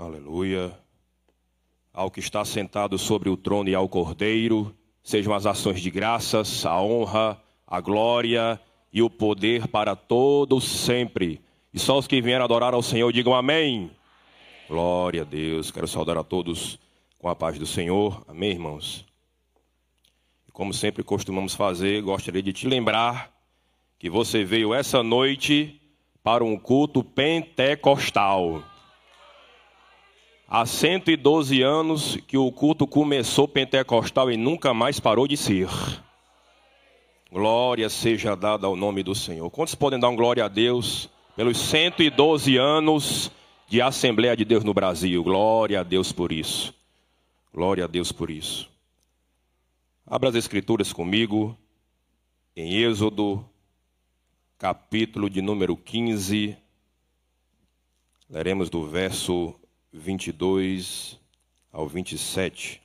Aleluia. Ao que está sentado sobre o trono e ao Cordeiro, sejam as ações de graças, a honra, a glória e o poder para todos sempre. E só os que vieram adorar ao Senhor digam amém. Glória a Deus. Quero saudar a todos com a paz do Senhor. Amém, irmãos? Como sempre costumamos fazer, gostaria de te lembrar que você veio essa noite para um culto pentecostal. Há 112 anos que o culto começou pentecostal e nunca mais parou de ser. Glória seja dada ao nome do Senhor. Quantos podem dar um glória a Deus pelos 112 anos de Assembleia de Deus no Brasil? Glória a Deus por isso. Glória a Deus por isso. Abra as Escrituras comigo em Êxodo, capítulo de número 15. Leremos do verso 22 ao 27.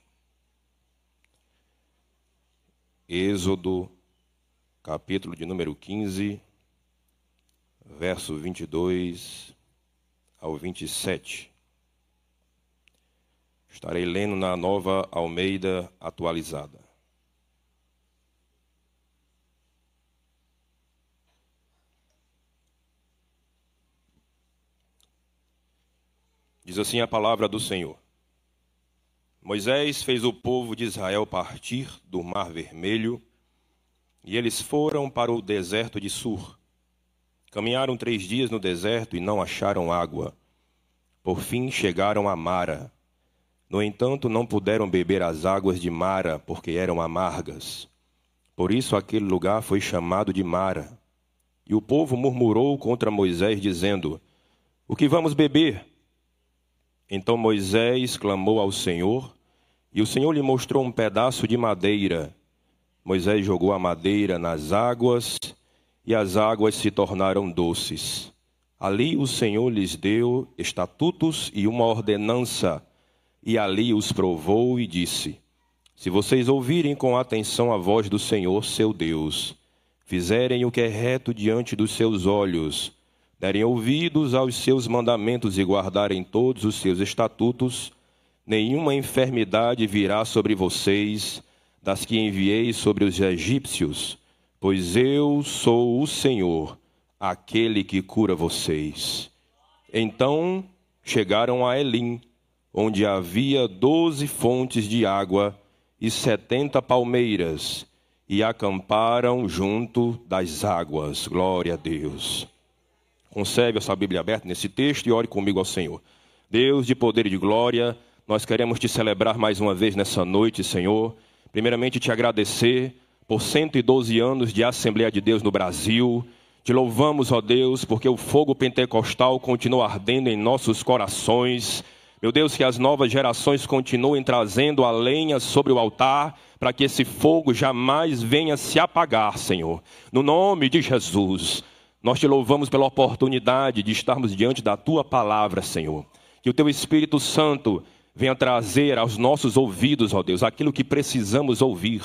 Êxodo, capítulo de número 15, verso 22 ao 27. Estarei lendo na nova Almeida atualizada. Diz assim a palavra do Senhor. Moisés fez o povo de Israel partir do Mar Vermelho e eles foram para o deserto de Sur. Caminharam três dias no deserto e não acharam água. Por fim chegaram a Mara. No entanto, não puderam beber as águas de Mara, porque eram amargas. Por isso aquele lugar foi chamado de Mara. E o povo murmurou contra Moisés, dizendo: O que vamos beber? Então Moisés clamou ao Senhor, e o Senhor lhe mostrou um pedaço de madeira. Moisés jogou a madeira nas águas, e as águas se tornaram doces. Ali o Senhor lhes deu estatutos e uma ordenança, e ali os provou e disse: Se vocês ouvirem com atenção a voz do Senhor, seu Deus, fizerem o que é reto diante dos seus olhos, derem ouvidos aos seus mandamentos e guardarem todos os seus estatutos, nenhuma enfermidade virá sobre vocês, das que enviei sobre os egípcios, pois eu sou o Senhor, aquele que cura vocês. Então chegaram a Elim, onde havia doze fontes de água e setenta palmeiras, e acamparam junto das águas. Glória a Deus. Conserve a sua Bíblia aberta nesse texto e ore comigo ao Senhor. Deus de poder e de glória, nós queremos te celebrar mais uma vez nessa noite, Senhor. Primeiramente, te agradecer por 112 anos de Assembleia de Deus no Brasil. Te louvamos, ó Deus, porque o fogo pentecostal continua ardendo em nossos corações. Meu Deus, que as novas gerações continuem trazendo a lenha sobre o altar, para que esse fogo jamais venha se apagar, Senhor. No nome de Jesus. Nós te louvamos pela oportunidade de estarmos diante da tua palavra, Senhor. Que o teu Espírito Santo venha trazer aos nossos ouvidos, ó Deus, aquilo que precisamos ouvir.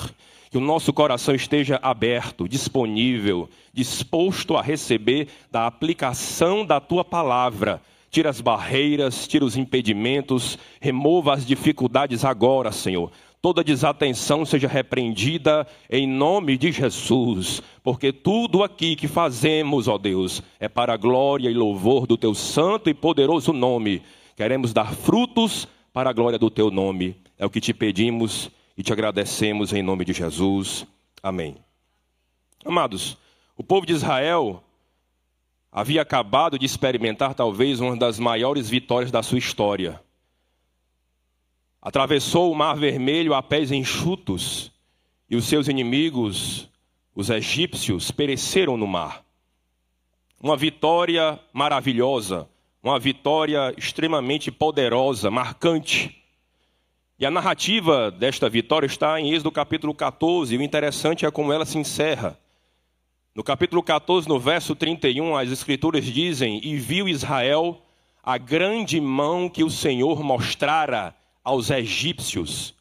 Que o nosso coração esteja aberto, disponível, disposto a receber da aplicação da tua palavra. Tira as barreiras, tira os impedimentos, remova as dificuldades agora, Senhor toda desatenção seja repreendida em nome de Jesus, porque tudo aqui que fazemos, ó Deus, é para a glória e louvor do teu santo e poderoso nome. Queremos dar frutos para a glória do teu nome. É o que te pedimos e te agradecemos em nome de Jesus. Amém. Amados, o povo de Israel havia acabado de experimentar talvez uma das maiores vitórias da sua história atravessou o Mar Vermelho a pés enxutos, e os seus inimigos, os egípcios, pereceram no mar. Uma vitória maravilhosa, uma vitória extremamente poderosa, marcante. E a narrativa desta vitória está em Êxodo capítulo 14, e o interessante é como ela se encerra. No capítulo 14, no verso 31, as escrituras dizem: E viu Israel a grande mão que o Senhor mostrara aos egípcios.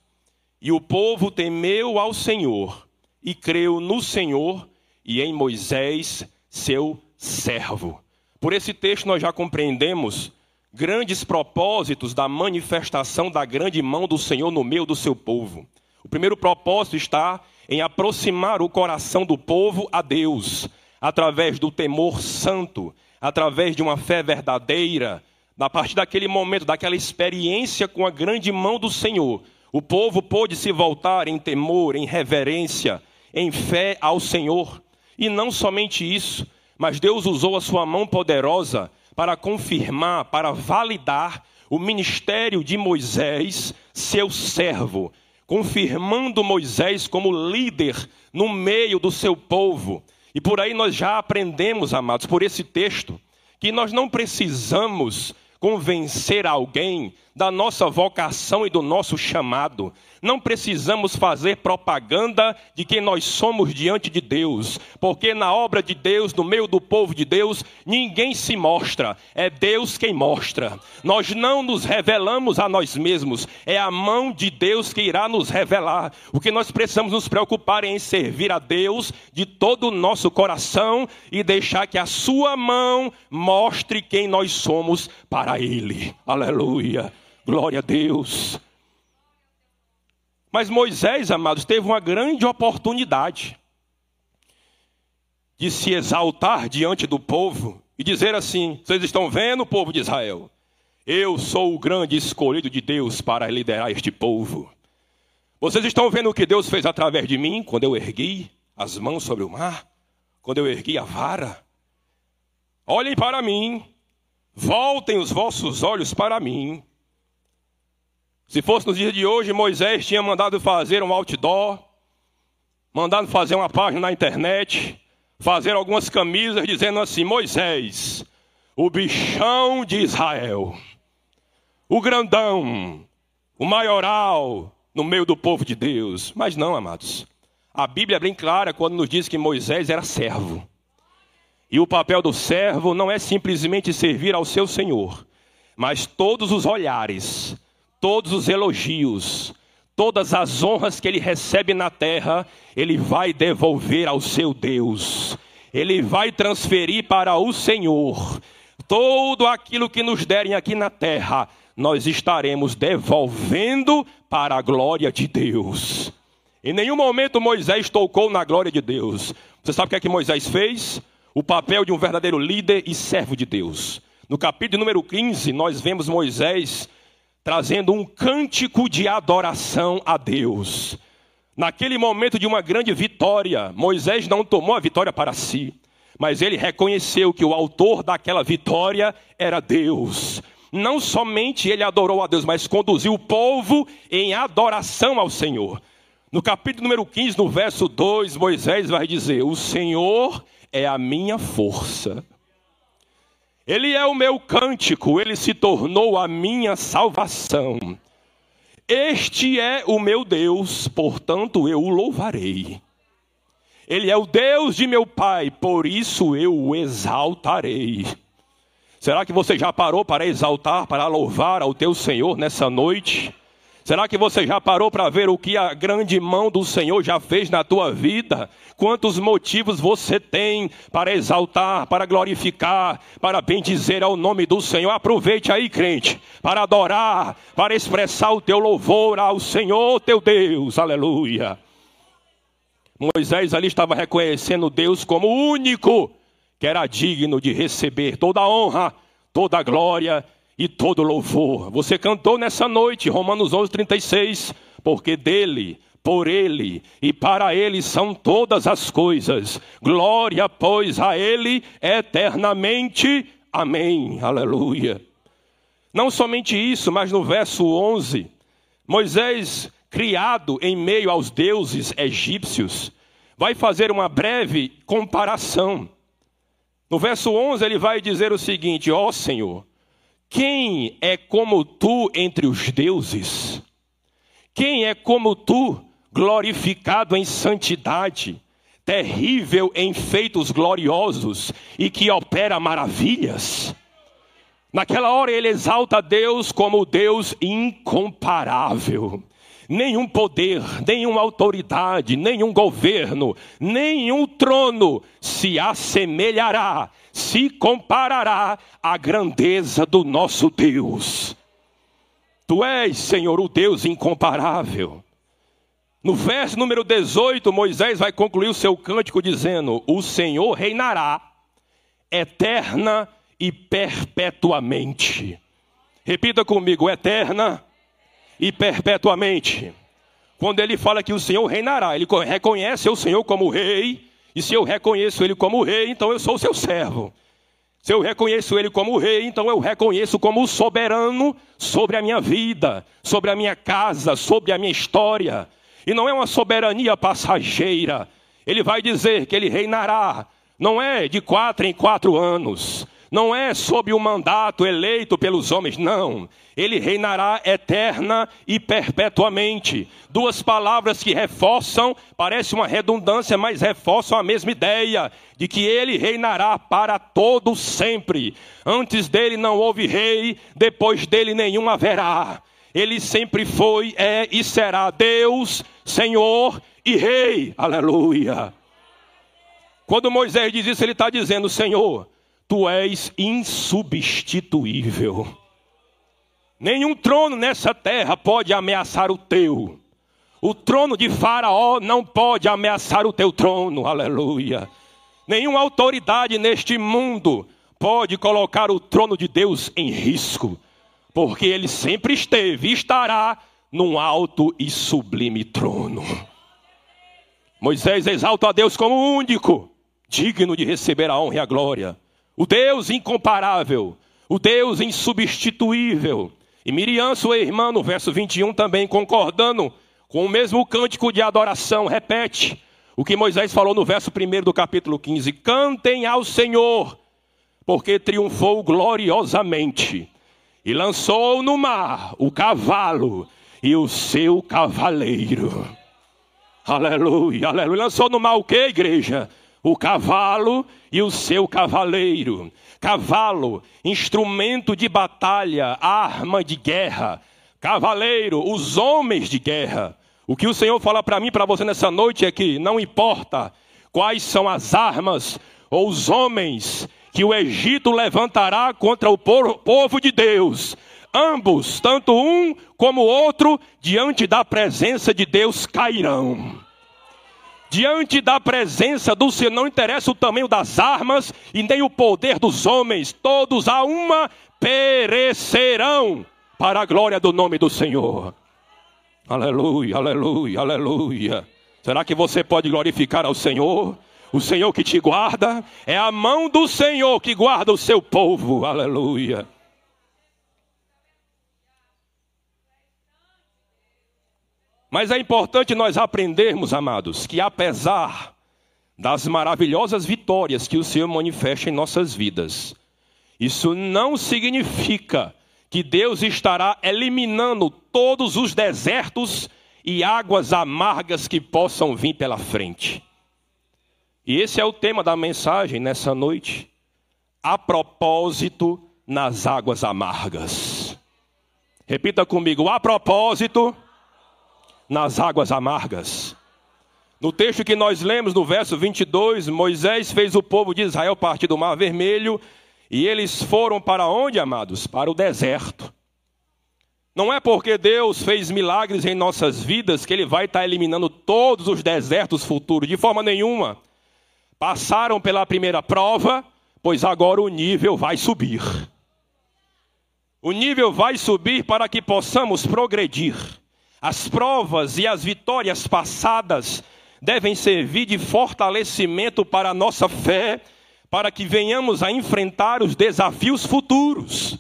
E o povo temeu ao Senhor e creu no Senhor e em Moisés, seu servo. Por esse texto nós já compreendemos grandes propósitos da manifestação da grande mão do Senhor no meio do seu povo. O primeiro propósito está em aproximar o coração do povo a Deus, através do temor santo, através de uma fé verdadeira. A partir daquele momento, daquela experiência com a grande mão do Senhor, o povo pôde se voltar em temor, em reverência, em fé ao Senhor. E não somente isso, mas Deus usou a sua mão poderosa para confirmar, para validar o ministério de Moisés, seu servo, confirmando Moisés como líder no meio do seu povo. E por aí nós já aprendemos, amados, por esse texto, que nós não precisamos convencer alguém da nossa vocação e do nosso chamado. Não precisamos fazer propaganda de quem nós somos diante de Deus, porque na obra de Deus, no meio do povo de Deus, ninguém se mostra, é Deus quem mostra. Nós não nos revelamos a nós mesmos, é a mão de Deus que irá nos revelar. O que nós precisamos nos preocupar é em servir a Deus de todo o nosso coração e deixar que a Sua mão mostre quem nós somos para Ele. Aleluia. Glória a Deus. Mas Moisés, amados, teve uma grande oportunidade de se exaltar diante do povo e dizer assim: Vocês estão vendo, povo de Israel? Eu sou o grande escolhido de Deus para liderar este povo. Vocês estão vendo o que Deus fez através de mim quando eu ergui as mãos sobre o mar? Quando eu ergui a vara? Olhem para mim, voltem os vossos olhos para mim. Se fosse nos dias de hoje, Moisés tinha mandado fazer um outdoor, mandado fazer uma página na internet, fazer algumas camisas dizendo assim: Moisés, o bichão de Israel, o grandão, o maioral no meio do povo de Deus. Mas não, amados. A Bíblia é bem clara quando nos diz que Moisés era servo. E o papel do servo não é simplesmente servir ao seu senhor, mas todos os olhares todos os elogios, todas as honras que ele recebe na terra, ele vai devolver ao seu Deus. Ele vai transferir para o Senhor. Todo aquilo que nos derem aqui na terra, nós estaremos devolvendo para a glória de Deus. Em nenhum momento Moisés tocou na glória de Deus. Você sabe o que é que Moisés fez? O papel de um verdadeiro líder e servo de Deus. No capítulo número 15, nós vemos Moisés trazendo um cântico de adoração a Deus. Naquele momento de uma grande vitória, Moisés não tomou a vitória para si, mas ele reconheceu que o autor daquela vitória era Deus. Não somente ele adorou a Deus, mas conduziu o povo em adoração ao Senhor. No capítulo número 15, no verso 2, Moisés vai dizer: O Senhor é a minha força. Ele é o meu cântico, ele se tornou a minha salvação. Este é o meu Deus, portanto eu o louvarei. Ele é o Deus de meu Pai, por isso eu o exaltarei. Será que você já parou para exaltar, para louvar ao teu Senhor nessa noite? Será que você já parou para ver o que a grande mão do Senhor já fez na tua vida? Quantos motivos você tem para exaltar, para glorificar, para bendizer ao nome do Senhor? Aproveite aí, crente, para adorar, para expressar o teu louvor ao Senhor teu Deus. Aleluia. Moisés ali estava reconhecendo Deus como o único que era digno de receber toda a honra, toda a glória e todo louvor. Você cantou nessa noite, Romanos 11, 36, porque dele, por ele e para ele são todas as coisas. Glória, pois, a ele eternamente. Amém. Aleluia. Não somente isso, mas no verso 11, Moisés, criado em meio aos deuses egípcios, vai fazer uma breve comparação. No verso 11, ele vai dizer o seguinte: Ó oh, Senhor, quem é como tu entre os deuses? Quem é como tu, glorificado em santidade, terrível em feitos gloriosos e que opera maravilhas? Naquela hora ele exalta Deus como Deus incomparável. Nenhum poder, nenhuma autoridade, nenhum governo, nenhum trono se assemelhará, se comparará à grandeza do nosso Deus. Tu és, Senhor, o Deus incomparável. No verso número 18, Moisés vai concluir o seu cântico dizendo: O Senhor reinará eterna e perpetuamente. Repita comigo: eterna e perpetuamente. Quando ele fala que o Senhor reinará, ele reconhece o Senhor como rei, e se eu reconheço ele como rei, então eu sou seu servo. Se eu reconheço ele como rei, então eu reconheço como soberano sobre a minha vida, sobre a minha casa, sobre a minha história. E não é uma soberania passageira. Ele vai dizer que ele reinará, não é de quatro em quatro anos, não é sob o mandato eleito pelos homens, não. Ele reinará eterna e perpetuamente. Duas palavras que reforçam, parece uma redundância, mas reforçam a mesma ideia de que ele reinará para todo sempre. Antes dele não houve rei, depois dele nenhum haverá. Ele sempre foi, é e será Deus, Senhor e Rei. Aleluia. Quando Moisés diz isso, ele está dizendo: Senhor, tu és insubstituível. Nenhum trono nessa terra pode ameaçar o teu. O trono de Faraó não pode ameaçar o teu trono, aleluia. Nenhuma autoridade neste mundo pode colocar o trono de Deus em risco, porque ele sempre esteve e estará num alto e sublime trono. Moisés exalta a Deus como único, digno de receber a honra e a glória o Deus incomparável, o Deus insubstituível. E Miriam, sua irmã, no verso 21, também concordando com o mesmo cântico de adoração, repete o que Moisés falou no verso 1 do capítulo 15: Cantem ao Senhor, porque triunfou gloriosamente, e lançou no mar o cavalo e o seu cavaleiro. Aleluia, aleluia. Lançou no mar o que, igreja? O cavalo e o seu cavaleiro. Cavalo, instrumento de batalha, arma de guerra. Cavaleiro, os homens de guerra. O que o Senhor fala para mim, para você nessa noite é que não importa quais são as armas ou os homens que o Egito levantará contra o povo de Deus, ambos, tanto um como o outro, diante da presença de Deus cairão. Diante da presença do Senhor, não interessa o tamanho das armas e nem o poder dos homens, todos a uma perecerão para a glória do nome do Senhor. Aleluia, aleluia, aleluia. Será que você pode glorificar ao Senhor? O Senhor que te guarda, é a mão do Senhor que guarda o seu povo. Aleluia. Mas é importante nós aprendermos, amados, que apesar das maravilhosas vitórias que o Senhor manifesta em nossas vidas, isso não significa que Deus estará eliminando todos os desertos e águas amargas que possam vir pela frente. E esse é o tema da mensagem nessa noite. A propósito nas águas amargas. Repita comigo: a propósito nas águas amargas. No texto que nós lemos, no verso 22, Moisés fez o povo de Israel partir do Mar Vermelho e eles foram para onde, amados? Para o deserto. Não é porque Deus fez milagres em nossas vidas que Ele vai estar eliminando todos os desertos futuros, de forma nenhuma. Passaram pela primeira prova, pois agora o nível vai subir. O nível vai subir para que possamos progredir. As provas e as vitórias passadas devem servir de fortalecimento para a nossa fé, para que venhamos a enfrentar os desafios futuros.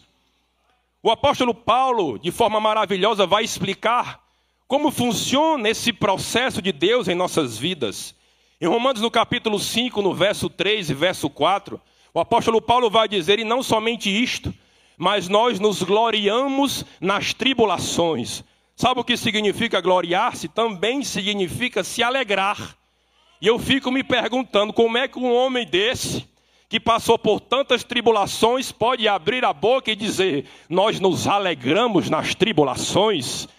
O apóstolo Paulo, de forma maravilhosa, vai explicar como funciona esse processo de Deus em nossas vidas. Em Romanos, no capítulo 5, no verso 3 e verso 4, o apóstolo Paulo vai dizer: E não somente isto, mas nós nos gloriamos nas tribulações, Sabe o que significa gloriar-se? Também significa se alegrar. E eu fico me perguntando como é que um homem desse, que passou por tantas tribulações, pode abrir a boca e dizer: Nós nos alegramos nas tribulações.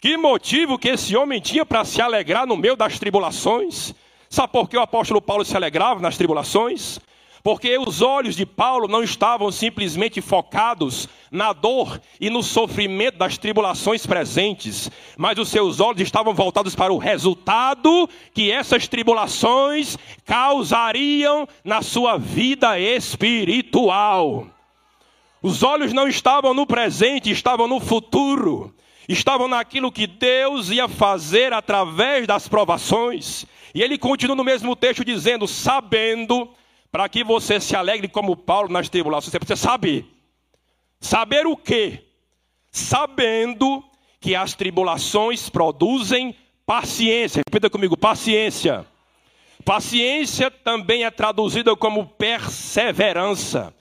Que motivo que esse homem tinha para se alegrar no meio das tribulações? Sabe por que o apóstolo Paulo se alegrava nas tribulações? Porque os olhos de Paulo não estavam simplesmente focados na dor e no sofrimento das tribulações presentes, mas os seus olhos estavam voltados para o resultado que essas tribulações causariam na sua vida espiritual. Os olhos não estavam no presente, estavam no futuro, estavam naquilo que Deus ia fazer através das provações. E ele continua no mesmo texto dizendo: sabendo para que você se alegre como Paulo nas tribulações, você precisa saber. Saber o quê? Sabendo que as tribulações produzem paciência. Repita comigo, paciência. Paciência também é traduzida como perseverança,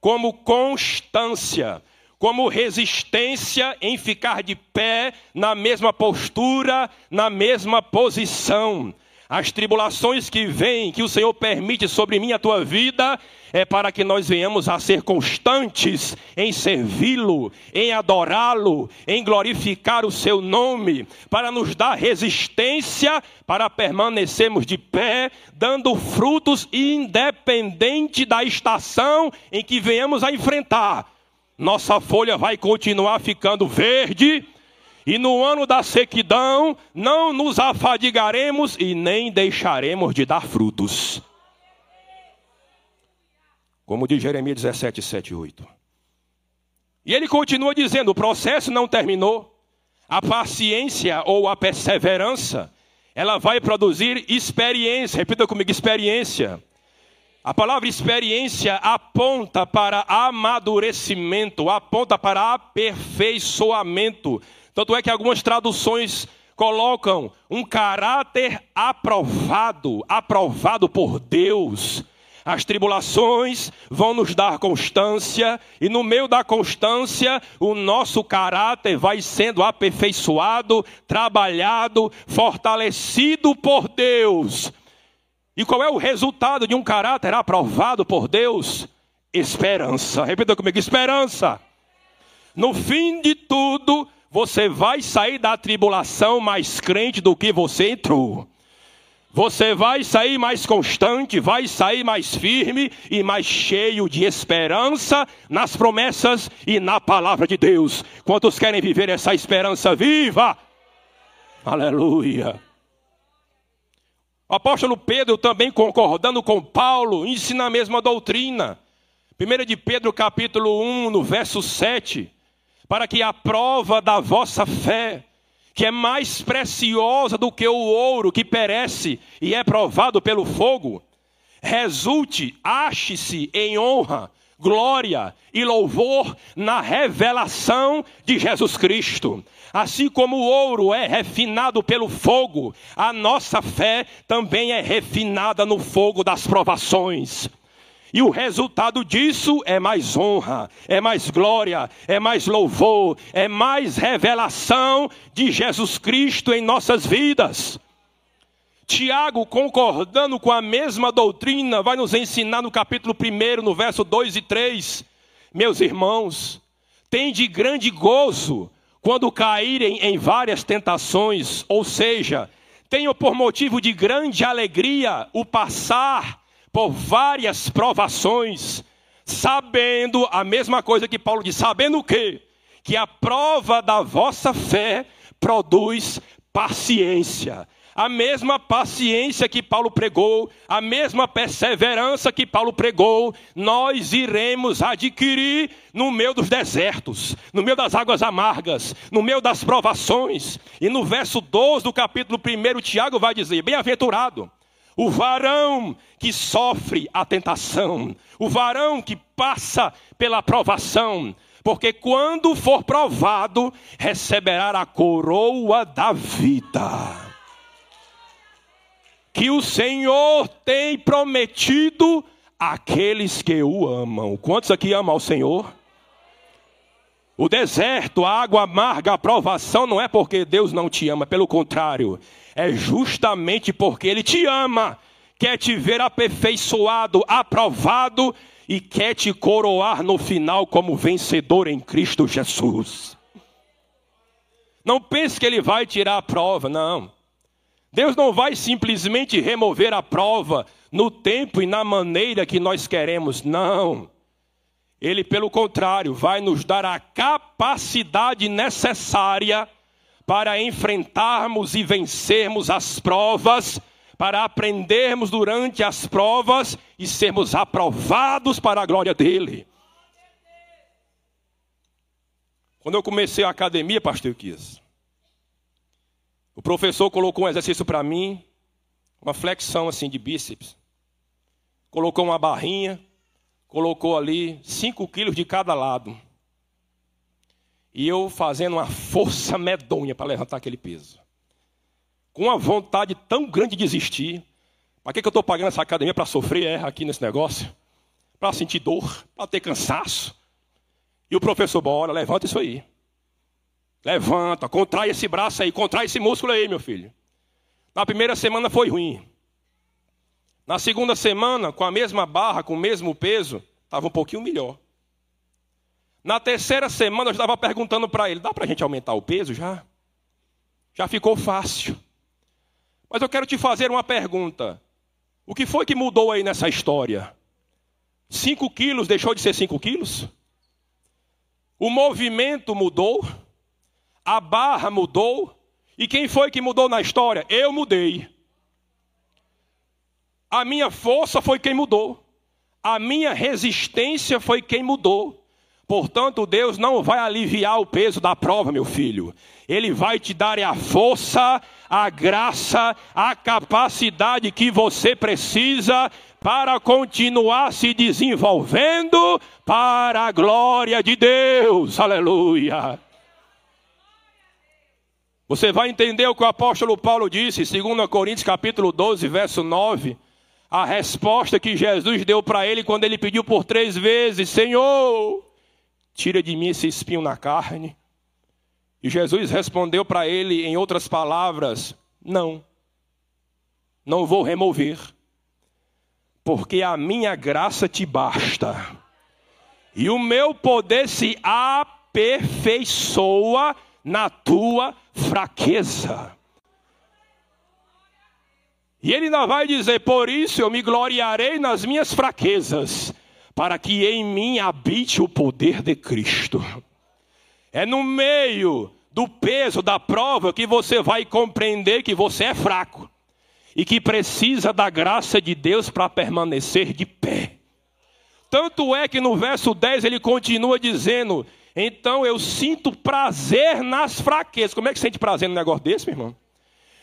como constância, como resistência em ficar de pé na mesma postura, na mesma posição. As tribulações que vêm, que o Senhor permite sobre mim a tua vida, é para que nós venhamos a ser constantes em servi-lo, em adorá-lo, em glorificar o seu nome, para nos dar resistência para permanecermos de pé, dando frutos independente da estação em que venhamos a enfrentar. Nossa folha vai continuar ficando verde e no ano da sequidão não nos afadigaremos e nem deixaremos de dar frutos. Como diz Jeremias 17, 7 8. E ele continua dizendo: o processo não terminou. A paciência ou a perseverança, ela vai produzir experiência. Repita comigo: experiência. A palavra experiência aponta para amadurecimento, aponta para aperfeiçoamento. Tanto é que algumas traduções colocam um caráter aprovado, aprovado por Deus. As tribulações vão nos dar constância, e no meio da constância, o nosso caráter vai sendo aperfeiçoado, trabalhado, fortalecido por Deus. E qual é o resultado de um caráter aprovado por Deus? Esperança. Repita comigo: esperança. No fim de tudo, você vai sair da tribulação mais crente do que você entrou. Você vai sair mais constante, vai sair mais firme e mais cheio de esperança nas promessas e na palavra de Deus. Quantos querem viver essa esperança viva? Aleluia. O apóstolo Pedro também concordando com Paulo, ensina a mesma doutrina. 1 de Pedro capítulo 1, no verso 7 para que a prova da vossa fé, que é mais preciosa do que o ouro que perece e é provado pelo fogo, resulte, ache-se em honra, glória e louvor na revelação de Jesus Cristo. Assim como o ouro é refinado pelo fogo, a nossa fé também é refinada no fogo das provações. E o resultado disso é mais honra, é mais glória, é mais louvor, é mais revelação de Jesus Cristo em nossas vidas. Tiago, concordando com a mesma doutrina, vai nos ensinar no capítulo 1, no verso 2 e 3. Meus irmãos, tem de grande gozo quando caírem em várias tentações, ou seja, tenham por motivo de grande alegria o passar por várias provações, sabendo a mesma coisa que Paulo diz, sabendo o quê? Que a prova da vossa fé produz paciência. A mesma paciência que Paulo pregou, a mesma perseverança que Paulo pregou, nós iremos adquirir no meio dos desertos, no meio das águas amargas, no meio das provações. E no verso 12 do capítulo 1, Tiago vai dizer: Bem-aventurado o varão que sofre a tentação, o varão que passa pela provação, porque quando for provado, receberá a coroa da vida. Que o Senhor tem prometido àqueles que o amam. Quantos aqui amam ao Senhor? O deserto, a água amarga, a provação não é porque Deus não te ama, pelo contrário, é justamente porque Ele te ama, quer te ver aperfeiçoado, aprovado e quer te coroar no final como vencedor em Cristo Jesus. Não pense que ele vai tirar a prova, não. Deus não vai simplesmente remover a prova no tempo e na maneira que nós queremos, não. Ele, pelo contrário, vai nos dar a capacidade necessária para enfrentarmos e vencermos as provas, para aprendermos durante as provas e sermos aprovados para a glória dele. Quando eu comecei a academia, pastor Kias, o professor colocou um exercício para mim, uma flexão assim de bíceps. Colocou uma barrinha, colocou ali 5 quilos de cada lado. E eu fazendo uma força medonha para levantar aquele peso. Com uma vontade tão grande de desistir. Para que, que eu estou pagando essa academia para sofrer erra aqui nesse negócio? Para sentir dor, para ter cansaço. E o professor, bora, levanta isso aí. Levanta, contrai esse braço aí, contrai esse músculo aí, meu filho. Na primeira semana foi ruim. Na segunda semana, com a mesma barra, com o mesmo peso, estava um pouquinho melhor. Na terceira semana, eu estava perguntando para ele: dá para a gente aumentar o peso já? Já ficou fácil. Mas eu quero te fazer uma pergunta: o que foi que mudou aí nessa história? Cinco quilos deixou de ser cinco quilos? O movimento mudou, a barra mudou, e quem foi que mudou na história? Eu mudei. A minha força foi quem mudou, a minha resistência foi quem mudou. Portanto, Deus não vai aliviar o peso da prova, meu filho. Ele vai te dar a força, a graça, a capacidade que você precisa para continuar se desenvolvendo para a glória de Deus. Aleluia. Você vai entender o que o apóstolo Paulo disse, 2 Coríntios capítulo 12, verso 9. A resposta que Jesus deu para ele quando ele pediu por três vezes: Senhor, tira de mim esse espinho na carne. E Jesus respondeu para ele, em outras palavras: Não, não vou remover porque a minha graça te basta, e o meu poder se aperfeiçoa na tua fraqueza. E ele ainda vai dizer: Por isso eu me gloriarei nas minhas fraquezas, para que em mim habite o poder de Cristo. É no meio do peso da prova que você vai compreender que você é fraco e que precisa da graça de Deus para permanecer de pé. Tanto é que no verso 10 ele continua dizendo: Então eu sinto prazer nas fraquezas. Como é que sente prazer no negócio desse, meu irmão?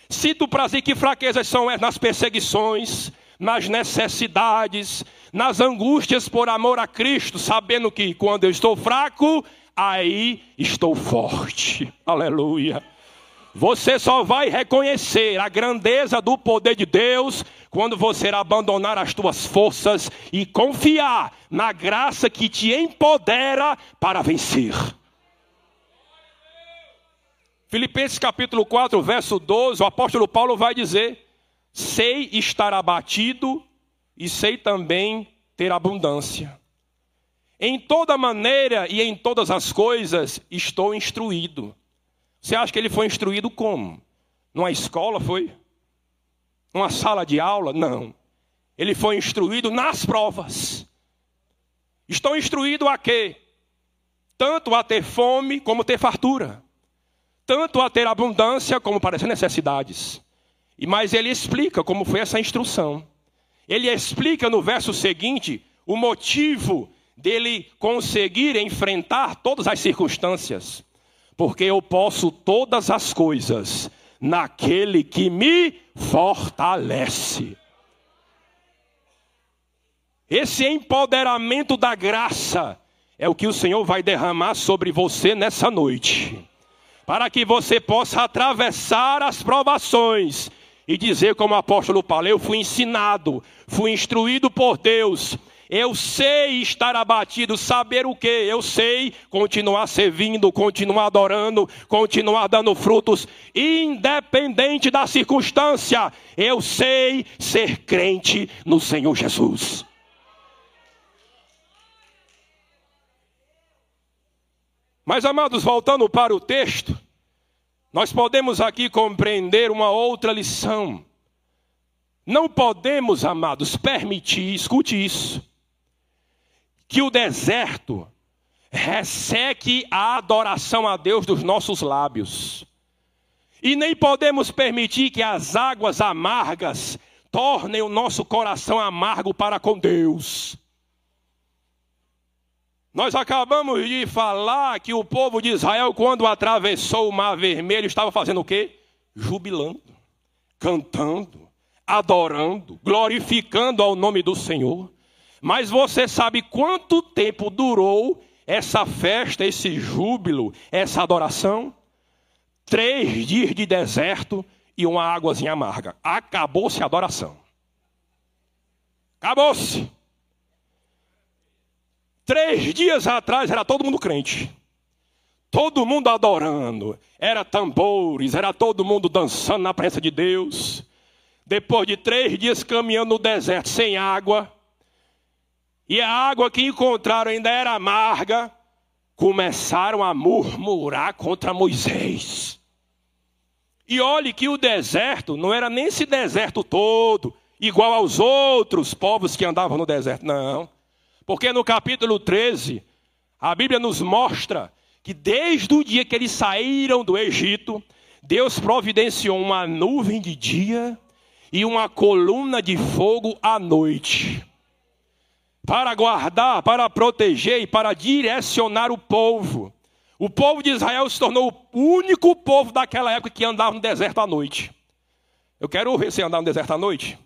Sinto prazer, que fraquezas são é, nas perseguições, nas necessidades, nas angústias por amor a Cristo, sabendo que quando eu estou fraco, aí estou forte. Aleluia. Você só vai reconhecer a grandeza do poder de Deus quando você abandonar as tuas forças e confiar na graça que te empodera para vencer. Filipenses capítulo 4, verso 12, o apóstolo Paulo vai dizer: Sei estar abatido e sei também ter abundância. Em toda maneira e em todas as coisas estou instruído você acha que ele foi instruído como? Numa escola foi? Numa sala de aula? Não. Ele foi instruído nas provas. Estou instruído a quê? Tanto a ter fome como ter fartura. Tanto a ter abundância como parecer necessidades. E mas ele explica como foi essa instrução. Ele explica no verso seguinte o motivo dele conseguir enfrentar todas as circunstâncias porque eu posso todas as coisas naquele que me fortalece. Esse empoderamento da graça é o que o Senhor vai derramar sobre você nessa noite, para que você possa atravessar as provações e dizer, como o apóstolo Paulo: Eu fui ensinado, fui instruído por Deus eu sei estar abatido, saber o que? Eu sei continuar servindo, continuar adorando, continuar dando frutos, independente da circunstância. Eu sei ser crente no Senhor Jesus. Mas, amados, voltando para o texto, nós podemos aqui compreender uma outra lição. Não podemos, amados, permitir, escute isso, que o deserto resseque a adoração a Deus dos nossos lábios. E nem podemos permitir que as águas amargas tornem o nosso coração amargo para com Deus. Nós acabamos de falar que o povo de Israel, quando atravessou o Mar Vermelho, estava fazendo o quê? Jubilando, cantando, adorando, glorificando ao nome do Senhor. Mas você sabe quanto tempo durou essa festa, esse júbilo, essa adoração? Três dias de deserto e uma águazinha amarga. Acabou-se a adoração. Acabou-se. Três dias atrás era todo mundo crente. Todo mundo adorando. Era tambores, era todo mundo dançando na presença de Deus. Depois de três dias caminhando no deserto sem água, e a água que encontraram ainda era amarga, começaram a murmurar contra Moisés. E olhe que o deserto não era nem esse deserto todo, igual aos outros povos que andavam no deserto, não. Porque no capítulo 13, a Bíblia nos mostra que desde o dia que eles saíram do Egito, Deus providenciou uma nuvem de dia e uma coluna de fogo à noite. Para guardar, para proteger e para direcionar o povo. O povo de Israel se tornou o único povo daquela época que andava no deserto à noite. Eu quero ver você andar no deserto à noite.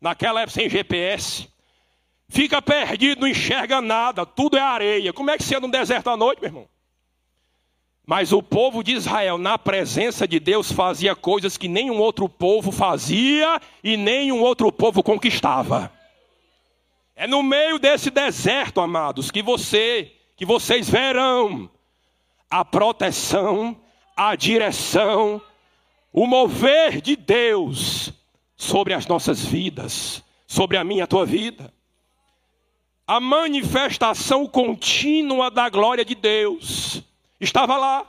Naquela época sem GPS, fica perdido, não enxerga nada, tudo é areia. Como é que você anda no deserto à noite, meu irmão? Mas o povo de Israel, na presença de Deus, fazia coisas que nenhum outro povo fazia e nenhum outro povo conquistava. É no meio desse deserto, amados, que você, que vocês verão a proteção, a direção, o mover de Deus sobre as nossas vidas, sobre a minha a tua vida a manifestação contínua da glória de Deus. Estava lá.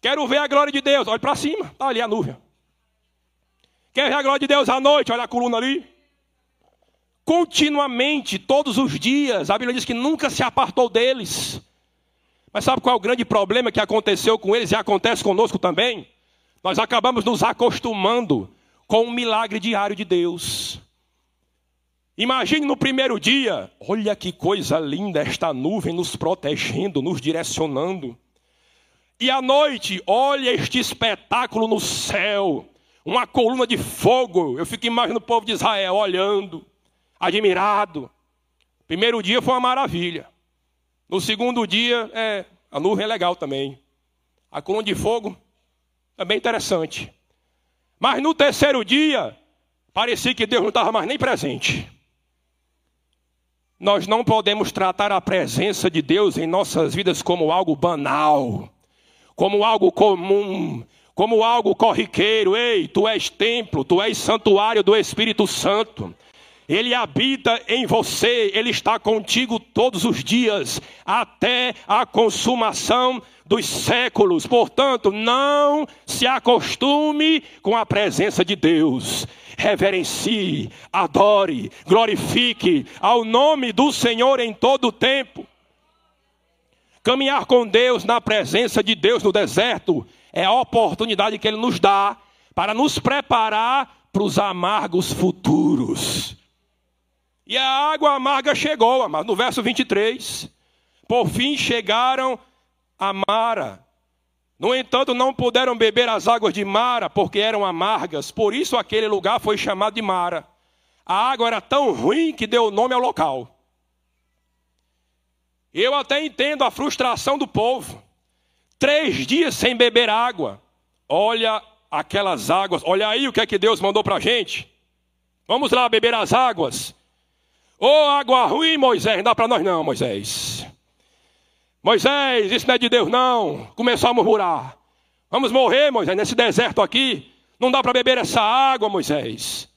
Quero ver a glória de Deus. Olha para cima, está ali a nuvem. Quer ver a glória de Deus à noite? Olha a coluna ali. Continuamente, todos os dias, a Bíblia diz que nunca se apartou deles. Mas sabe qual é o grande problema que aconteceu com eles e acontece conosco também? Nós acabamos nos acostumando com o milagre diário de Deus. Imagine no primeiro dia, olha que coisa linda esta nuvem nos protegendo, nos direcionando. E à noite, olha este espetáculo no céu, uma coluna de fogo. Eu fico imaginando o povo de Israel olhando, admirado. Primeiro dia foi uma maravilha. No segundo dia, é, a nuvem é legal também. A coluna de fogo também interessante. Mas no terceiro dia, parecia que Deus não estava mais nem presente. Nós não podemos tratar a presença de Deus em nossas vidas como algo banal, como algo comum, como algo corriqueiro. Ei, tu és templo, tu és santuário do Espírito Santo. Ele habita em você, ele está contigo todos os dias, até a consumação dos séculos. Portanto, não se acostume com a presença de Deus reverencie, adore, glorifique ao nome do Senhor em todo o tempo. Caminhar com Deus na presença de Deus no deserto é a oportunidade que Ele nos dá para nos preparar para os amargos futuros. E a água amarga chegou, no verso 23. Por fim chegaram a Mara, no entanto, não puderam beber as águas de Mara, porque eram amargas, por isso aquele lugar foi chamado de Mara. A água era tão ruim que deu nome ao local. Eu até entendo a frustração do povo. Três dias sem beber água. Olha aquelas águas, olha aí o que é que Deus mandou para a gente. Vamos lá beber as águas. Ô oh, água ruim, Moisés, não dá para nós não, Moisés. Moisés, isso não é de Deus, não. Começou a murmurar. Vamos morrer, Moisés, nesse deserto aqui. Não dá para beber essa água, Moisés.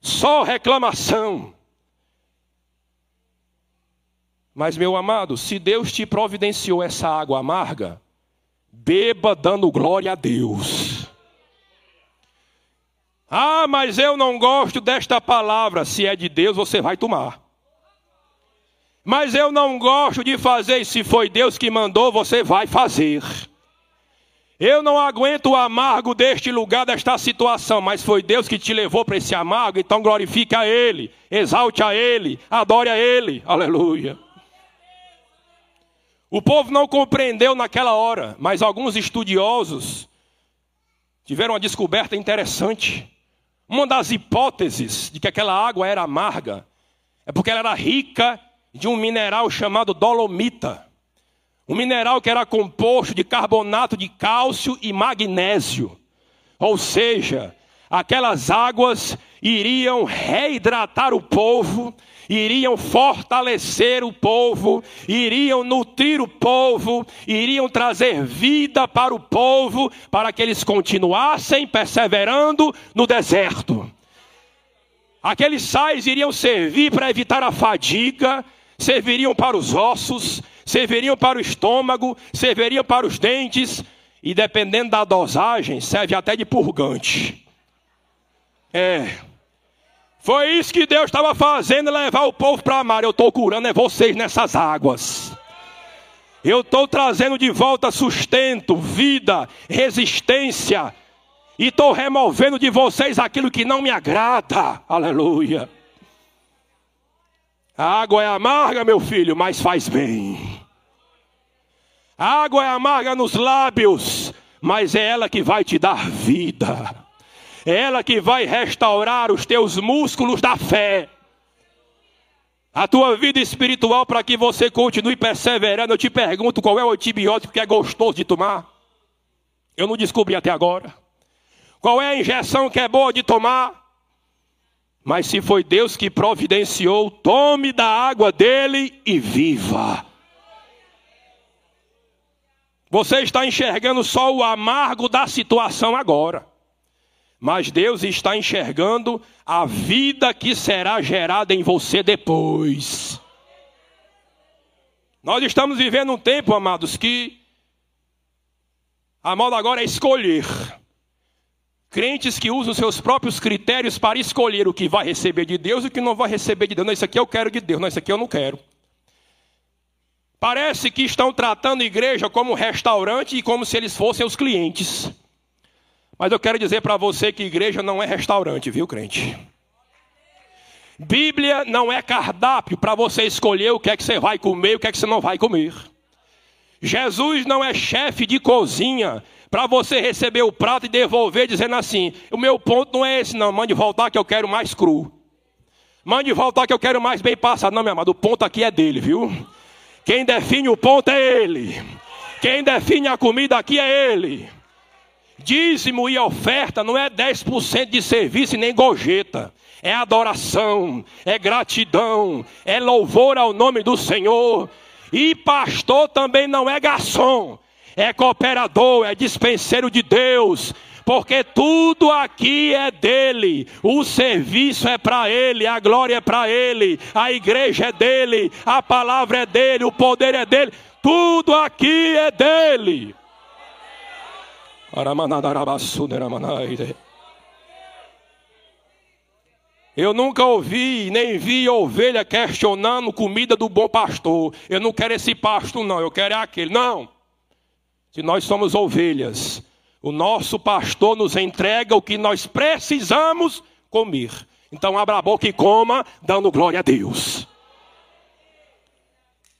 Só reclamação. Mas, meu amado, se Deus te providenciou essa água amarga, beba dando glória a Deus. Ah, mas eu não gosto desta palavra. Se é de Deus, você vai tomar. Mas eu não gosto de fazer. Se foi Deus que mandou, você vai fazer. Eu não aguento o amargo deste lugar, desta situação, mas foi Deus que te levou para esse amargo, então glorifique a Ele, exalte a Ele, adore a Ele, aleluia. O povo não compreendeu naquela hora, mas alguns estudiosos tiveram uma descoberta interessante. Uma das hipóteses de que aquela água era amarga é porque ela era rica de um mineral chamado dolomita. Um mineral que era composto de carbonato de cálcio e magnésio. Ou seja, aquelas águas iriam reidratar o povo, iriam fortalecer o povo, iriam nutrir o povo, iriam trazer vida para o povo, para que eles continuassem perseverando no deserto. Aqueles sais iriam servir para evitar a fadiga, serviriam para os ossos, serviriam para o estômago, serviriam para os dentes, e dependendo da dosagem, serve até de purgante. É. Foi isso que Deus estava fazendo, levar o povo para amar. Eu estou curando é vocês nessas águas. Eu estou trazendo de volta sustento, vida, resistência. E estou removendo de vocês aquilo que não me agrada. Aleluia. A água é amarga, meu filho, mas faz bem. A água é amarga nos lábios, mas é ela que vai te dar vida. É ela que vai restaurar os teus músculos da fé. A tua vida espiritual para que você continue perseverando. Eu te pergunto qual é o antibiótico que é gostoso de tomar? Eu não descobri até agora. Qual é a injeção que é boa de tomar? Mas se foi Deus que providenciou, tome da água dele e viva. Você está enxergando só o amargo da situação agora. Mas Deus está enxergando a vida que será gerada em você depois. Nós estamos vivendo um tempo, amados, que a moda agora é escolher. Crentes que usam seus próprios critérios para escolher o que vai receber de Deus e o que não vai receber de Deus. Não, isso aqui eu quero de Deus, não, isso aqui eu não quero. Parece que estão tratando a igreja como restaurante e como se eles fossem os clientes. Mas eu quero dizer para você que igreja não é restaurante, viu, crente? Bíblia não é cardápio para você escolher o que é que você vai comer e o que é que você não vai comer. Jesus não é chefe de cozinha para você receber o prato e devolver dizendo assim: o meu ponto não é esse, não. Mande voltar que eu quero mais cru. Mande voltar que eu quero mais bem passado. Não, meu amado, o ponto aqui é dele, viu? Quem define o ponto é ele. Quem define a comida aqui é ele. Dízimo e oferta não é 10% de serviço nem gorjeta. É adoração, é gratidão, é louvor ao nome do Senhor. E pastor também não é garçom é cooperador, é dispenseiro de Deus, porque tudo aqui é dele, o serviço é para ele, a glória é para ele, a igreja é dele, a palavra é dele, o poder é dele, tudo aqui é dele. Eu nunca ouvi, nem vi ovelha questionando comida do bom pastor. Eu não quero esse pasto, não, eu quero aquele. Não. Se nós somos ovelhas, o nosso pastor nos entrega o que nós precisamos comer. Então abra a boca e coma, dando glória a Deus.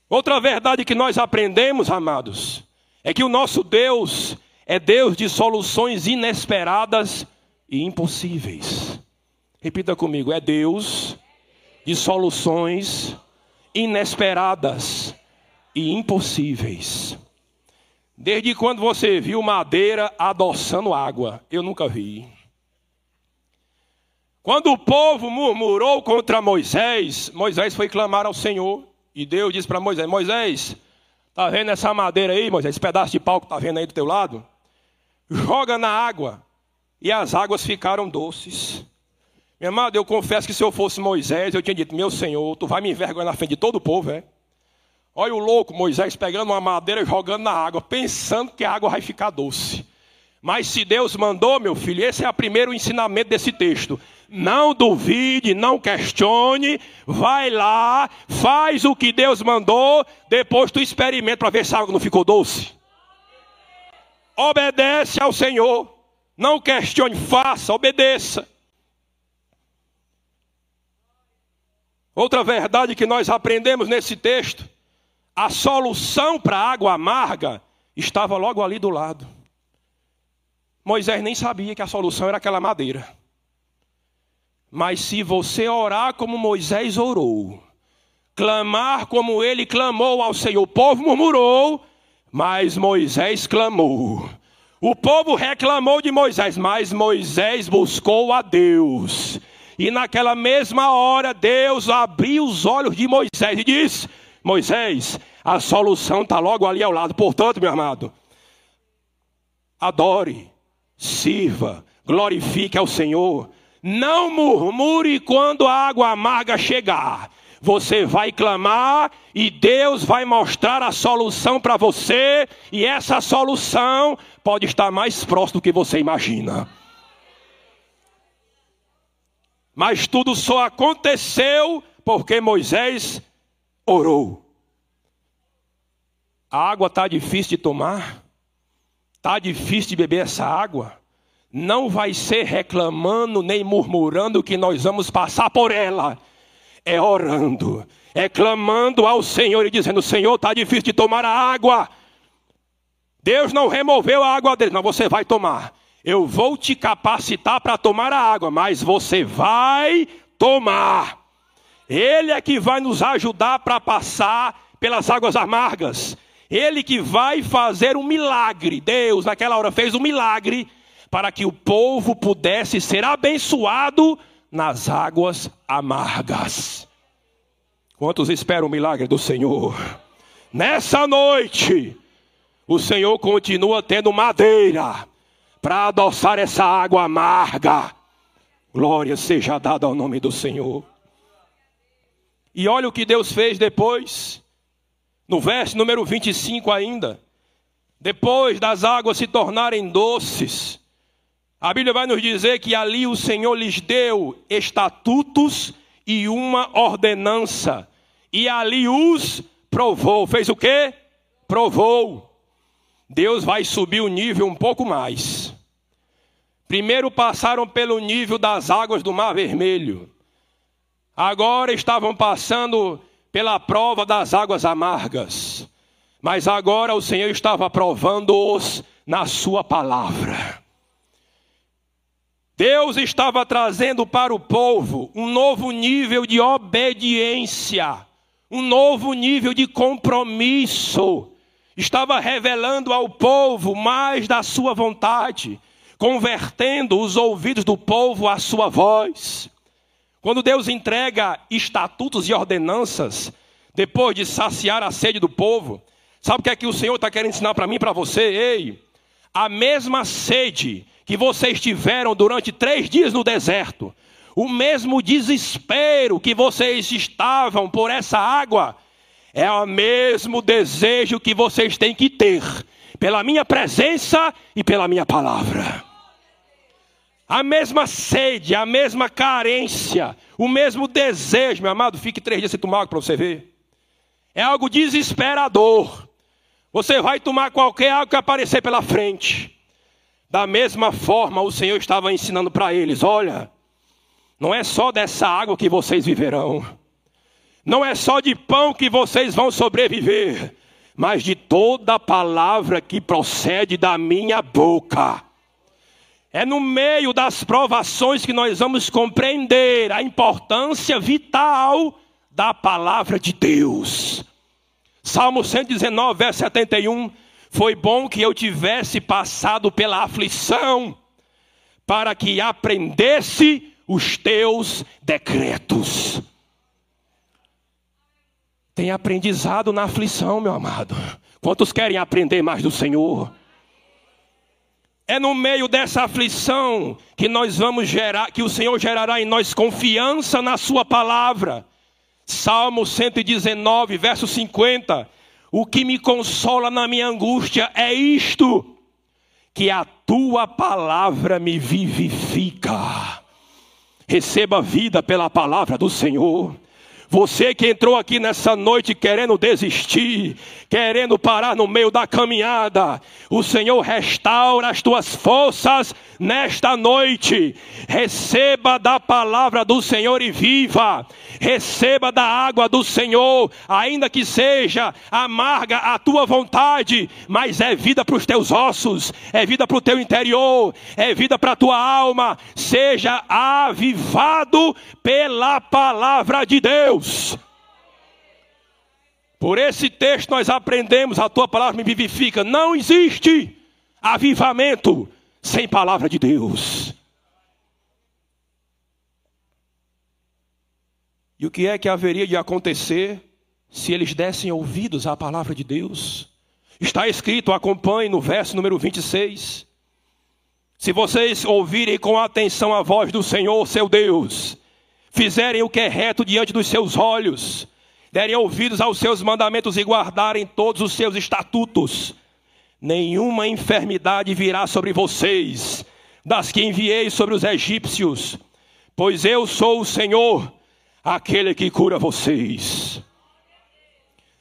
Outra verdade que nós aprendemos, amados, é que o nosso Deus é Deus de soluções inesperadas e impossíveis. Repita comigo: é Deus de soluções inesperadas e impossíveis. Desde quando você viu madeira adoçando água? Eu nunca vi. Quando o povo murmurou contra Moisés, Moisés foi clamar ao Senhor. E Deus disse para Moisés: Moisés, tá vendo essa madeira aí, Moisés? Esse pedaço de pau que tá vendo aí do teu lado? Joga na água. E as águas ficaram doces. Meu amado, eu confesso que se eu fosse Moisés, eu tinha dito: Meu Senhor, tu vai me envergonhar na frente de todo o povo, é? Olha o louco Moisés pegando uma madeira e jogando na água, pensando que a água vai ficar doce. Mas se Deus mandou, meu filho, esse é o primeiro ensinamento desse texto. Não duvide, não questione, vai lá, faz o que Deus mandou, depois tu experimenta para ver se a água não ficou doce. Obedece ao Senhor, não questione, faça, obedeça. Outra verdade que nós aprendemos nesse texto a solução para a água amarga estava logo ali do lado. Moisés nem sabia que a solução era aquela madeira. Mas se você orar como Moisés orou, clamar como ele clamou ao Senhor, o povo murmurou, mas Moisés clamou. O povo reclamou de Moisés, mas Moisés buscou a Deus. E naquela mesma hora, Deus abriu os olhos de Moisés e disse: Moisés, a solução está logo ali ao lado. Portanto, meu amado, adore, sirva, glorifique ao Senhor. Não murmure quando a água amarga chegar. Você vai clamar e Deus vai mostrar a solução para você, e essa solução pode estar mais próximo do que você imagina. Mas tudo só aconteceu porque Moisés orou. A água está difícil de tomar, está difícil de beber essa água. Não vai ser reclamando nem murmurando que nós vamos passar por ela. É orando, é clamando ao Senhor e dizendo: Senhor, está difícil de tomar a água. Deus não removeu a água dele, não, você vai tomar. Eu vou te capacitar para tomar a água, mas você vai tomar. Ele é que vai nos ajudar para passar pelas águas amargas. Ele que vai fazer um milagre. Deus, naquela hora, fez um milagre para que o povo pudesse ser abençoado nas águas amargas. Quantos esperam o milagre do Senhor? Nessa noite, o Senhor continua tendo madeira para adoçar essa água amarga. Glória seja dada ao nome do Senhor. E olha o que Deus fez depois, no verso número 25 ainda. Depois das águas se tornarem doces, a Bíblia vai nos dizer que ali o Senhor lhes deu estatutos e uma ordenança, e ali os provou. Fez o quê? Provou. Deus vai subir o nível um pouco mais. Primeiro passaram pelo nível das águas do Mar Vermelho. Agora estavam passando pela prova das águas amargas. Mas agora o Senhor estava provando-os na Sua palavra. Deus estava trazendo para o povo um novo nível de obediência, um novo nível de compromisso. Estava revelando ao povo mais da sua vontade, convertendo os ouvidos do povo à sua voz. Quando Deus entrega estatutos e ordenanças, depois de saciar a sede do povo, sabe o que é que o Senhor está querendo ensinar para mim e para você? Ei, a mesma sede que vocês tiveram durante três dias no deserto, o mesmo desespero que vocês estavam por essa água, é o mesmo desejo que vocês têm que ter pela minha presença e pela minha palavra a mesma sede, a mesma carência, o mesmo desejo, meu amado, fique três dias sem tomar água para você ver. É algo desesperador. Você vai tomar qualquer água que aparecer pela frente. Da mesma forma, o Senhor estava ensinando para eles: olha, não é só dessa água que vocês viverão, não é só de pão que vocês vão sobreviver, mas de toda palavra que procede da minha boca. É no meio das provações que nós vamos compreender a importância vital da palavra de Deus. Salmo 119, verso 71. Foi bom que eu tivesse passado pela aflição, para que aprendesse os teus decretos. Tem aprendizado na aflição, meu amado. Quantos querem aprender mais do Senhor? É no meio dessa aflição que nós vamos gerar, que o Senhor gerará em nós confiança na Sua palavra, Salmo 119, verso 50. O que me consola na minha angústia é isto: que a tua palavra me vivifica. Receba vida pela palavra do Senhor. Você que entrou aqui nessa noite querendo desistir, querendo parar no meio da caminhada, o Senhor restaura as tuas forças nesta noite. Receba da palavra do Senhor e viva. Receba da água do Senhor, ainda que seja amarga a tua vontade, mas é vida para os teus ossos, é vida para o teu interior, é vida para a tua alma. Seja avivado pela palavra de Deus. Por esse texto nós aprendemos, a tua palavra me vivifica. Não existe avivamento sem palavra de Deus. E o que é que haveria de acontecer se eles dessem ouvidos à palavra de Deus? Está escrito, acompanhe no verso número 26. Se vocês ouvirem com atenção a voz do Senhor, seu Deus, fizerem o que é reto diante dos seus olhos, derem ouvidos aos seus mandamentos e guardarem todos os seus estatutos, nenhuma enfermidade virá sobre vocês, das que enviei sobre os egípcios, pois eu sou o Senhor, aquele que cura vocês.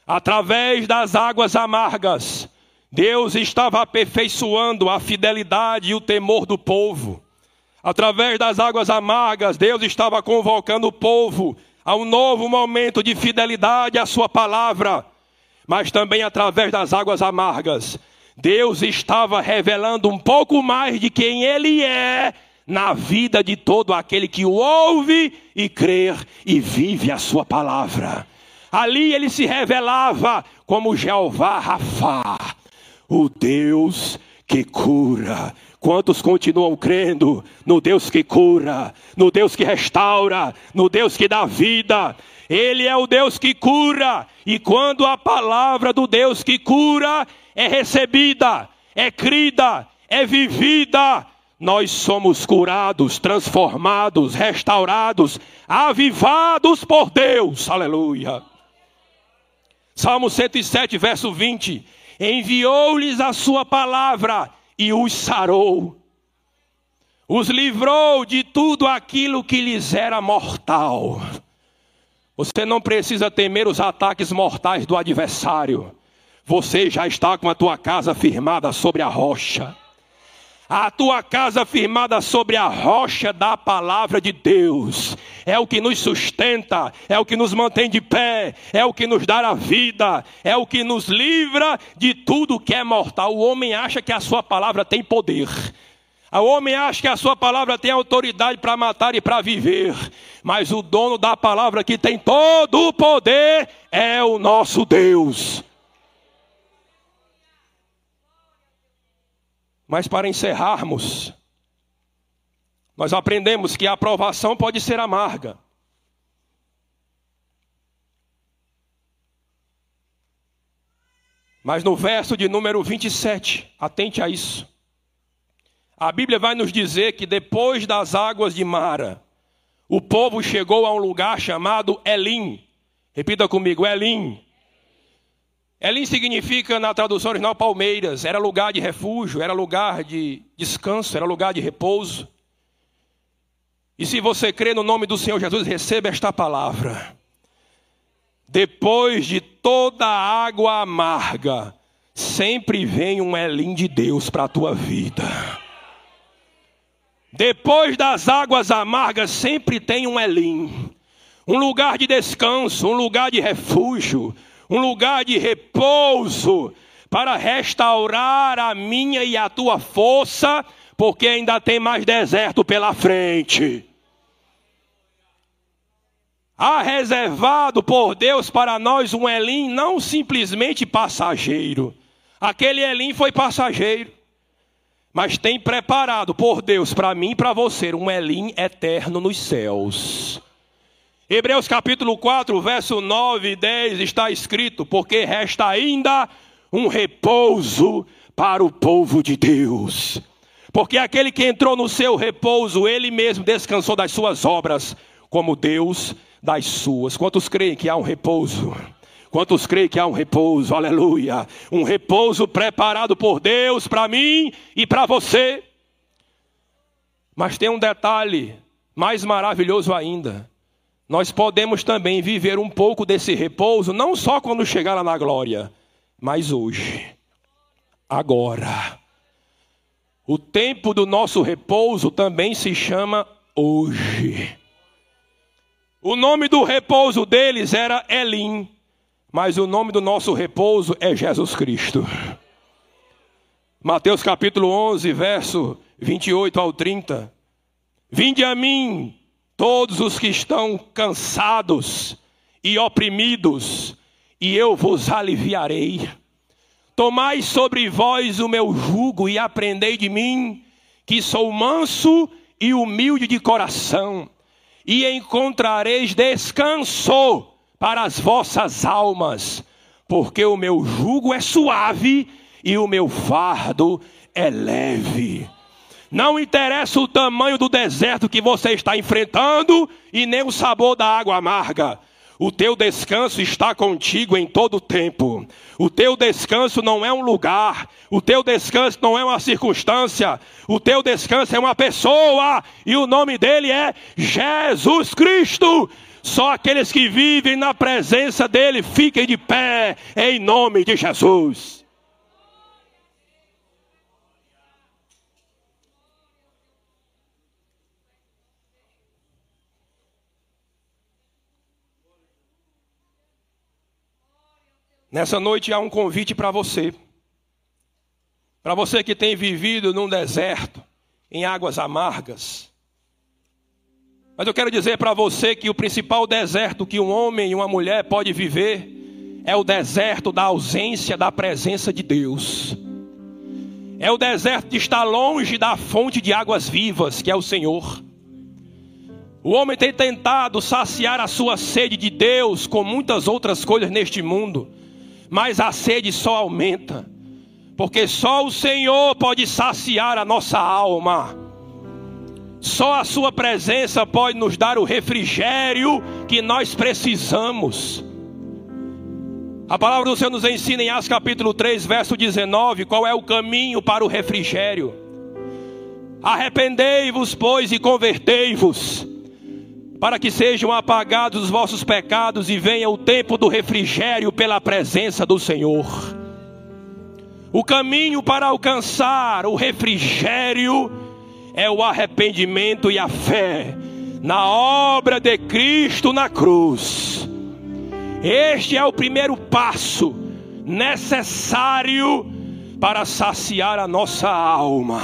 Através das águas amargas, Deus estava aperfeiçoando a fidelidade e o temor do povo. Através das águas amargas, Deus estava convocando o povo a um novo momento de fidelidade à Sua palavra, mas também através das águas amargas, Deus estava revelando um pouco mais de quem Ele é na vida de todo aquele que o ouve e crer e vive a Sua palavra. Ali ele se revelava como Jeová Rafá, o Deus que cura, Quantos continuam crendo no Deus que cura, no Deus que restaura, no Deus que dá vida? Ele é o Deus que cura, e quando a palavra do Deus que cura é recebida, é crida, é vivida, nós somos curados, transformados, restaurados, avivados por Deus. Aleluia. Salmo 107, verso 20: Enviou-lhes a sua palavra e os sarou. Os livrou de tudo aquilo que lhes era mortal. Você não precisa temer os ataques mortais do adversário. Você já está com a tua casa firmada sobre a rocha a tua casa firmada sobre a rocha da palavra de Deus. É o que nos sustenta, é o que nos mantém de pé, é o que nos dá a vida, é o que nos livra de tudo que é mortal. O homem acha que a sua palavra tem poder. O homem acha que a sua palavra tem autoridade para matar e para viver, mas o dono da palavra que tem todo o poder é o nosso Deus. Mas para encerrarmos, nós aprendemos que a aprovação pode ser amarga. Mas no verso de número 27, atente a isso. A Bíblia vai nos dizer que depois das águas de Mara, o povo chegou a um lugar chamado Elim. Repita comigo, Elim. Elim significa, na tradução original, palmeiras. Era lugar de refúgio, era lugar de descanso, era lugar de repouso. E se você crê no nome do Senhor Jesus, receba esta palavra. Depois de toda água amarga, sempre vem um Elim de Deus para a tua vida. Depois das águas amargas, sempre tem um Elim. Um lugar de descanso, um lugar de refúgio, um lugar de repouso para restaurar a minha e a tua força, porque ainda tem mais deserto pela frente. Há reservado por Deus para nós um Elim não simplesmente passageiro. Aquele Elim foi passageiro. Mas tem preparado por Deus para mim e para você um Elim eterno nos céus. Hebreus capítulo 4, verso 9 e 10 está escrito: Porque resta ainda um repouso para o povo de Deus. Porque aquele que entrou no seu repouso, ele mesmo descansou das suas obras, como Deus das suas. Quantos creem que há um repouso? Quantos creem que há um repouso? Aleluia! Um repouso preparado por Deus para mim e para você. Mas tem um detalhe mais maravilhoso ainda. Nós podemos também viver um pouco desse repouso, não só quando chegar lá na glória, mas hoje, agora. O tempo do nosso repouso também se chama hoje. O nome do repouso deles era Elim, mas o nome do nosso repouso é Jesus Cristo. Mateus capítulo 11, verso 28 ao 30. Vinde a mim, todos os que estão cansados e oprimidos, e eu vos aliviarei. Tomai sobre vós o meu jugo e aprendei de mim, que sou manso e humilde de coração, e encontrareis descanso para as vossas almas, porque o meu jugo é suave e o meu fardo é leve. Não interessa o tamanho do deserto que você está enfrentando e nem o sabor da água amarga. O teu descanso está contigo em todo o tempo. O teu descanso não é um lugar, o teu descanso não é uma circunstância, o teu descanso é uma pessoa, e o nome dele é Jesus Cristo. Só aqueles que vivem na presença dele fiquem de pé em nome de Jesus. Nessa noite há um convite para você. Para você que tem vivido num deserto, em águas amargas. Mas eu quero dizer para você que o principal deserto que um homem e uma mulher pode viver é o deserto da ausência da presença de Deus. É o deserto de estar longe da fonte de águas vivas, que é o Senhor. O homem tem tentado saciar a sua sede de Deus com muitas outras coisas neste mundo mas a sede só aumenta, porque só o Senhor pode saciar a nossa alma. Só a Sua presença pode nos dar o refrigério que nós precisamos. A palavra do Senhor nos ensina em Atos capítulo 3, verso 19, qual é o caminho para o refrigério. Arrependei-vos, pois, e convertei-vos para que sejam apagados os vossos pecados e venha o tempo do refrigério pela presença do Senhor. O caminho para alcançar o refrigério é o arrependimento e a fé na obra de Cristo na cruz. Este é o primeiro passo necessário para saciar a nossa alma.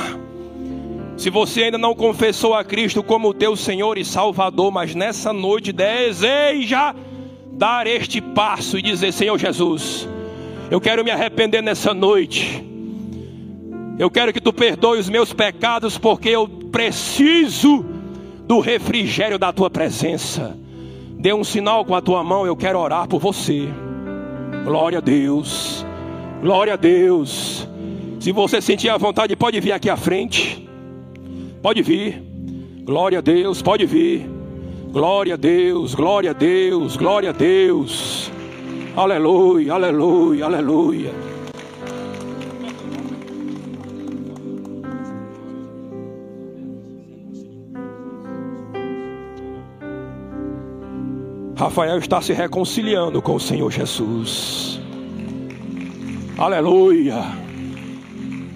Se você ainda não confessou a Cristo como teu Senhor e Salvador, mas nessa noite deseja dar este passo e dizer: Senhor Jesus, eu quero me arrepender nessa noite. Eu quero que tu perdoe os meus pecados, porque eu preciso do refrigério da tua presença. Dê um sinal com a tua mão, eu quero orar por você. Glória a Deus. Glória a Deus. Se você sentir a vontade, pode vir aqui à frente. Pode vir. Glória a Deus, pode vir. Glória a Deus, glória a Deus, glória a Deus. Aleluia, aleluia, aleluia. Rafael está se reconciliando com o Senhor Jesus. Aleluia.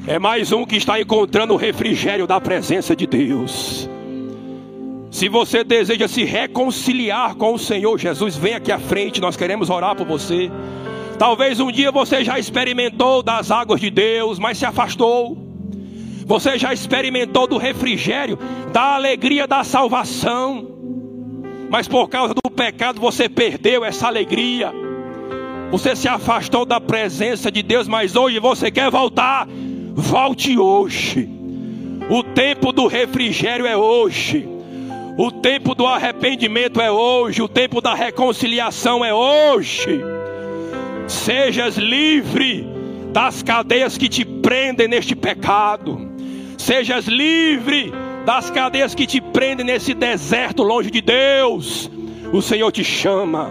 É mais um que está encontrando o refrigério da presença de Deus. Se você deseja se reconciliar com o Senhor Jesus, vem aqui à frente, nós queremos orar por você. Talvez um dia você já experimentou das águas de Deus, mas se afastou. Você já experimentou do refrigério, da alegria da salvação, mas por causa do pecado você perdeu essa alegria. Você se afastou da presença de Deus, mas hoje você quer voltar. Volte hoje. O tempo do refrigério é hoje. O tempo do arrependimento é hoje. O tempo da reconciliação é hoje. Sejas livre das cadeias que te prendem neste pecado. Sejas livre das cadeias que te prendem nesse deserto longe de Deus. O Senhor te chama.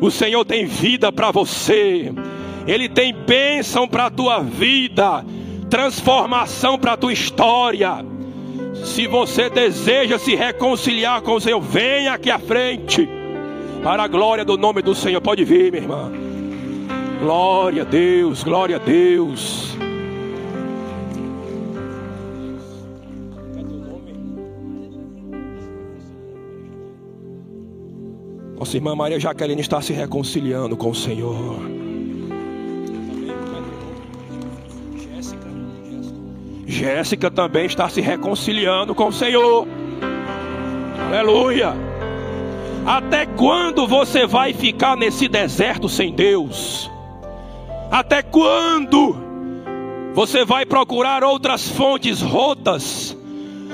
O Senhor tem vida para você. Ele tem bênção para a tua vida, transformação para a tua história. Se você deseja se reconciliar com o Senhor, venha aqui à frente. Para a glória do nome do Senhor. Pode vir, minha irmã. Glória a Deus, glória a Deus. Nossa irmã Maria Jaqueline está se reconciliando com o Senhor. Jéssica também está se reconciliando com o Senhor. Aleluia. Até quando você vai ficar nesse deserto sem Deus? Até quando você vai procurar outras fontes rotas,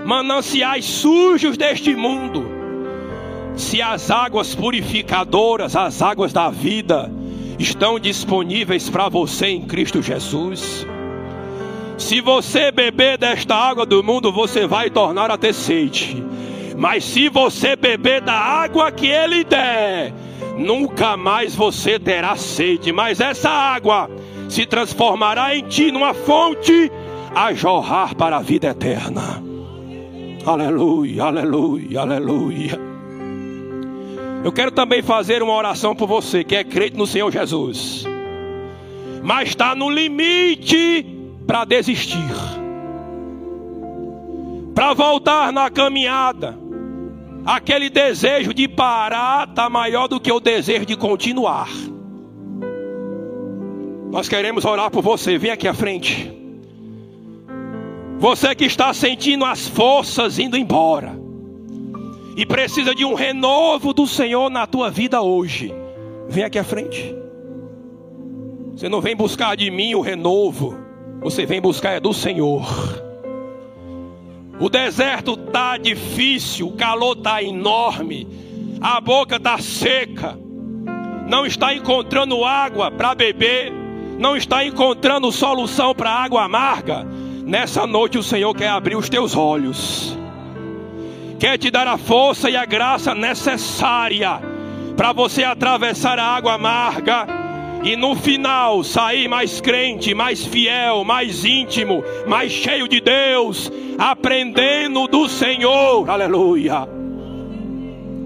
mananciais sujos deste mundo? Se as águas purificadoras, as águas da vida, estão disponíveis para você em Cristo Jesus. Se você beber desta água do mundo, você vai tornar a ter sede. Mas se você beber da água que Ele der, nunca mais você terá sede. Mas essa água se transformará em ti numa fonte a jorrar para a vida eterna. Aleluia, aleluia, aleluia. Eu quero também fazer uma oração por você que é crente no Senhor Jesus, mas está no limite para desistir, para voltar na caminhada. Aquele desejo de parar está maior do que o desejo de continuar. Nós queremos orar por você. Vem aqui à frente. Você que está sentindo as forças indo embora e precisa de um renovo do Senhor na tua vida hoje. Vem aqui à frente. Você não vem buscar de mim o renovo, você vem buscar é do Senhor. O deserto tá difícil, o calor tá enorme, a boca tá seca, não está encontrando água para beber, não está encontrando solução para água amarga. Nessa noite o Senhor quer abrir os teus olhos, quer te dar a força e a graça necessária para você atravessar a água amarga e no final sair mais crente, mais fiel, mais íntimo, mais cheio de Deus, aprendendo do Senhor. Aleluia.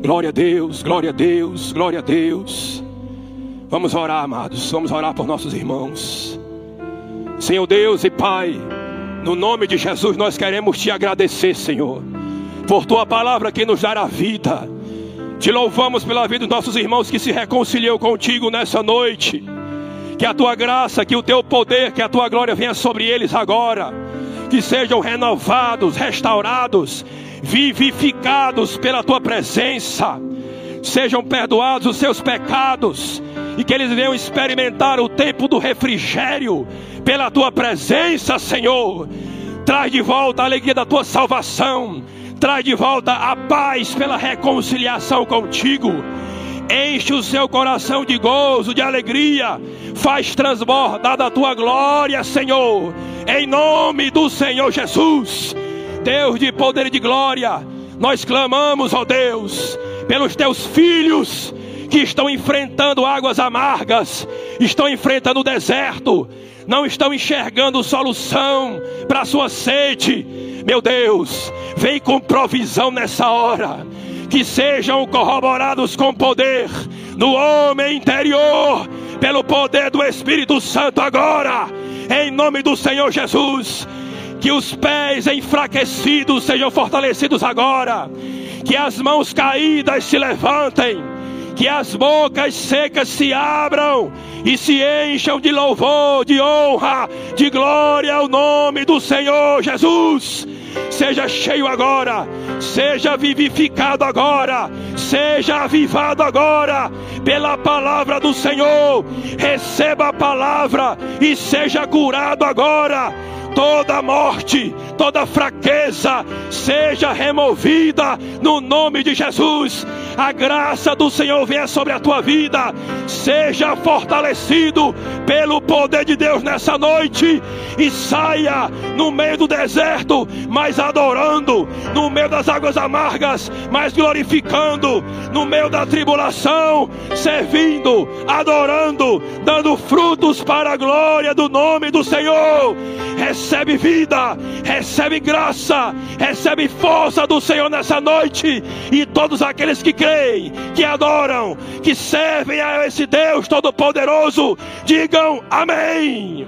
Glória a Deus, glória a Deus, glória a Deus. Vamos orar, amados, vamos orar por nossos irmãos. Senhor Deus e Pai, no nome de Jesus nós queremos te agradecer, Senhor, por tua palavra que nos dará vida te louvamos pela vida dos nossos irmãos que se reconciliou contigo nessa noite. Que a tua graça, que o teu poder, que a tua glória venha sobre eles agora. Que sejam renovados, restaurados, vivificados pela tua presença. Sejam perdoados os seus pecados e que eles venham experimentar o tempo do refrigério pela tua presença, Senhor. Traz de volta a alegria da tua salvação traz de volta a paz pela reconciliação contigo. Enche o seu coração de gozo, de alegria, faz transbordar da tua glória, Senhor, em nome do Senhor Jesus, Deus de poder e de glória. Nós clamamos, ó Deus, pelos teus filhos que estão enfrentando águas amargas, estão enfrentando o deserto, não estão enxergando solução para a sua sede. Meu Deus, vem com provisão nessa hora. Que sejam corroborados com poder no homem interior, pelo poder do Espírito Santo agora, em nome do Senhor Jesus. Que os pés enfraquecidos sejam fortalecidos agora. Que as mãos caídas se levantem que as bocas secas se abram e se encham de louvor, de honra, de glória ao nome do Senhor Jesus. Seja cheio agora, seja vivificado agora, seja avivado agora pela palavra do Senhor. Receba a palavra e seja curado agora toda morte, toda fraqueza seja removida no nome de Jesus. A graça do Senhor venha sobre a tua vida, seja fortalecido pelo poder de Deus nessa noite e saia no meio do deserto, mas adorando, no meio das águas amargas, mas glorificando, no meio da tribulação, servindo, adorando, dando frutos para a glória do nome do Senhor. Recebe vida, recebe graça, recebe força do Senhor nessa noite. E todos aqueles que creem, que adoram, que servem a esse Deus Todo-Poderoso, digam amém.